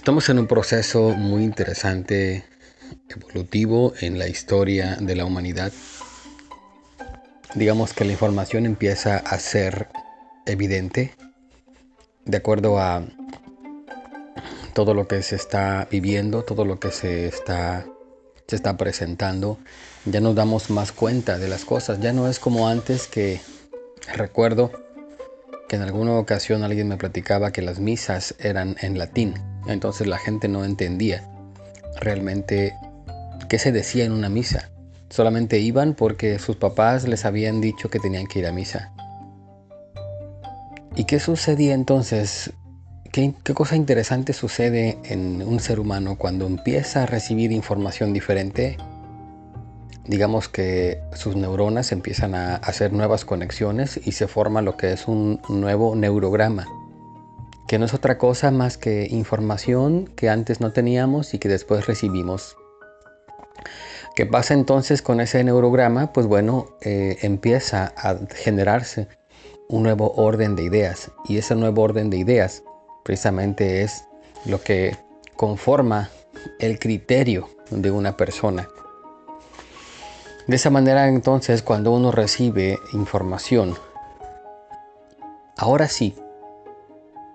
Estamos en un proceso muy interesante, evolutivo en la historia de la humanidad. Digamos que la información empieza a ser evidente de acuerdo a todo lo que se está viviendo, todo lo que se está, se está presentando. Ya nos damos más cuenta de las cosas. Ya no es como antes que recuerdo que en alguna ocasión alguien me platicaba que las misas eran en latín, entonces la gente no entendía realmente qué se decía en una misa. Solamente iban porque sus papás les habían dicho que tenían que ir a misa. ¿Y qué sucedía entonces? ¿Qué, ¿Qué, cosa interesante sucede en un ser humano cuando empieza a recibir información diferente digamos que sus neuronas empiezan a hacer nuevas conexiones y se forma lo que es un nuevo neurograma, que no es otra cosa más que información que antes no teníamos y que después recibimos. ¿Qué pasa entonces con ese neurograma? Pues bueno, eh, empieza a generarse un nuevo orden de ideas y ese nuevo orden de ideas precisamente es lo que conforma el criterio de una persona. De esa manera entonces cuando uno recibe información, ahora sí,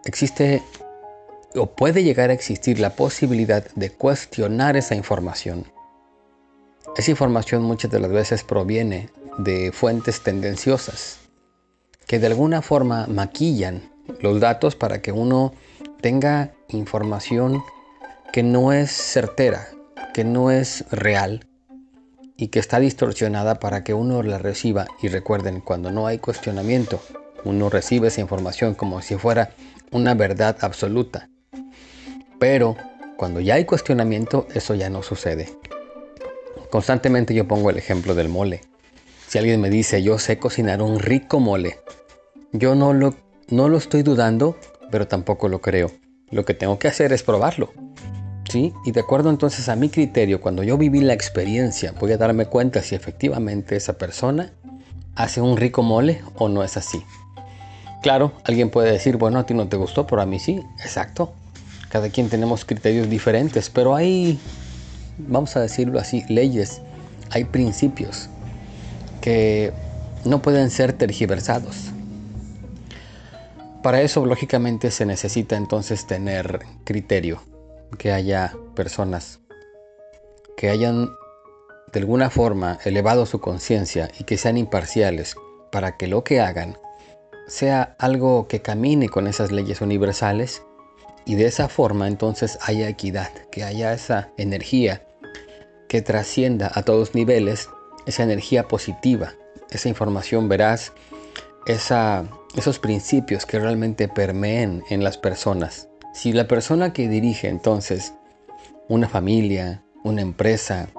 existe o puede llegar a existir la posibilidad de cuestionar esa información. Esa información muchas de las veces proviene de fuentes tendenciosas que de alguna forma maquillan los datos para que uno tenga información que no es certera, que no es real y que está distorsionada para que uno la reciba. Y recuerden, cuando no hay cuestionamiento, uno recibe esa información como si fuera una verdad absoluta. Pero cuando ya hay cuestionamiento, eso ya no sucede. Constantemente yo pongo el ejemplo del mole. Si alguien me dice, yo sé cocinar un rico mole, yo no lo, no lo estoy dudando, pero tampoco lo creo. Lo que tengo que hacer es probarlo. Y de acuerdo entonces a mi criterio, cuando yo viví la experiencia, voy a darme cuenta si efectivamente esa persona hace un rico mole o no es así. Claro, alguien puede decir, bueno, a ti no te gustó, pero a mí sí, exacto. Cada quien tenemos criterios diferentes, pero hay, vamos a decirlo así, leyes, hay principios que no pueden ser tergiversados. Para eso, lógicamente, se necesita entonces tener criterio que haya personas que hayan de alguna forma elevado su conciencia y que sean imparciales para que lo que hagan sea algo que camine con esas leyes universales y de esa forma entonces haya equidad, que haya esa energía que trascienda a todos niveles, esa energía positiva, esa información veraz, esa, esos principios que realmente permeen en las personas. Si la persona que dirige entonces una familia, una empresa,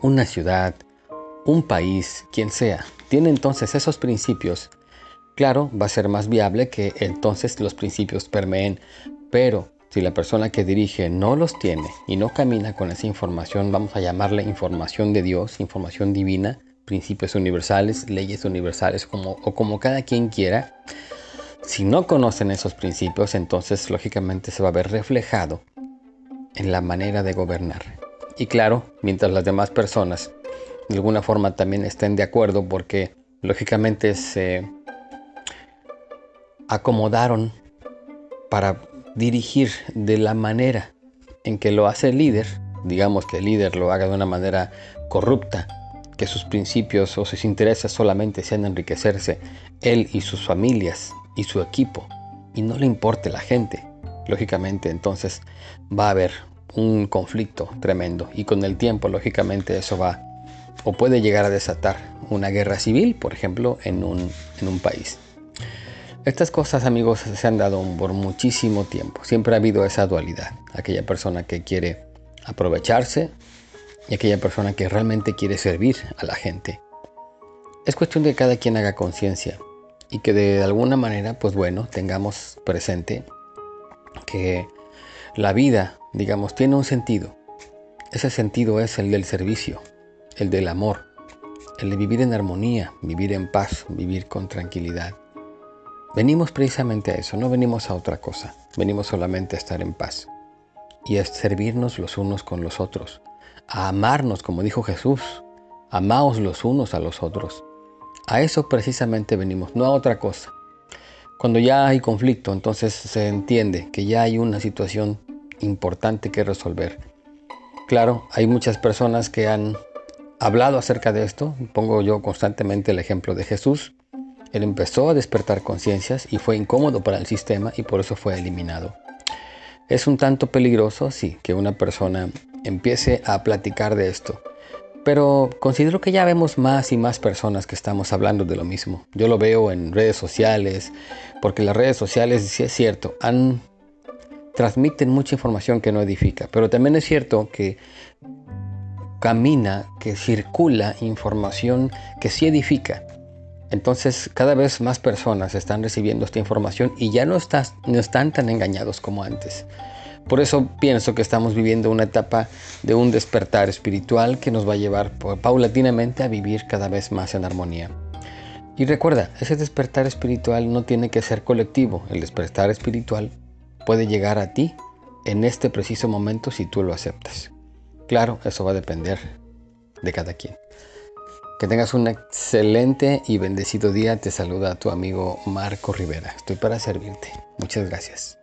una ciudad, un país, quien sea, tiene entonces esos principios, claro, va a ser más viable que entonces los principios permeen, pero si la persona que dirige no los tiene y no camina con esa información, vamos a llamarle información de Dios, información divina, principios universales, leyes universales, como, o como cada quien quiera, si no conocen esos principios, entonces lógicamente se va a ver reflejado en la manera de gobernar. Y claro, mientras las demás personas de alguna forma también estén de acuerdo porque lógicamente se acomodaron para dirigir de la manera en que lo hace el líder, digamos que el líder lo haga de una manera corrupta, que sus principios o sus intereses solamente sean enriquecerse él y sus familias y su equipo y no le importe la gente, lógicamente entonces va a haber un conflicto tremendo y con el tiempo lógicamente eso va o puede llegar a desatar una guerra civil, por ejemplo, en un, en un país. Estas cosas, amigos, se han dado por muchísimo tiempo. Siempre ha habido esa dualidad. Aquella persona que quiere aprovecharse y aquella persona que realmente quiere servir a la gente. Es cuestión de que cada quien haga conciencia y que de alguna manera, pues bueno, tengamos presente que la vida, digamos, tiene un sentido. Ese sentido es el del servicio, el del amor, el de vivir en armonía, vivir en paz, vivir con tranquilidad. Venimos precisamente a eso, no venimos a otra cosa, venimos solamente a estar en paz. y a servirnos los unos con los otros, a amarnos, como dijo Jesús, amaos los unos a los otros. A eso precisamente venimos, no a otra cosa. Cuando ya hay conflicto, entonces se entiende que ya hay una situación importante que resolver. Claro, hay muchas personas que han hablado acerca de esto. Pongo yo constantemente el ejemplo de Jesús. Él empezó a despertar conciencias y fue incómodo para el sistema y por eso fue eliminado. Es un tanto peligroso, sí, que una persona empiece a platicar de esto. Pero considero que ya vemos más y más personas que estamos hablando de lo mismo. Yo lo veo en redes sociales, porque las redes sociales, sí es cierto, transmiten mucha información que no edifica. Pero también es cierto que camina, que circula información que sí edifica. Entonces cada vez más personas están recibiendo esta información y ya no, están tan engañados como antes. Por eso pienso que estamos viviendo una etapa de un despertar espiritual que nos va a llevar paulatinamente a vivir cada vez más en armonía. Y recuerda, ese despertar espiritual no tiene que ser colectivo. El despertar espiritual puede llegar a ti en este preciso momento si tú lo aceptas. Claro, eso va a depender de cada quien. Que tengas un excelente y bendecido día. Te saluda tu amigo Marco Rivera. Estoy para servirte. Muchas gracias.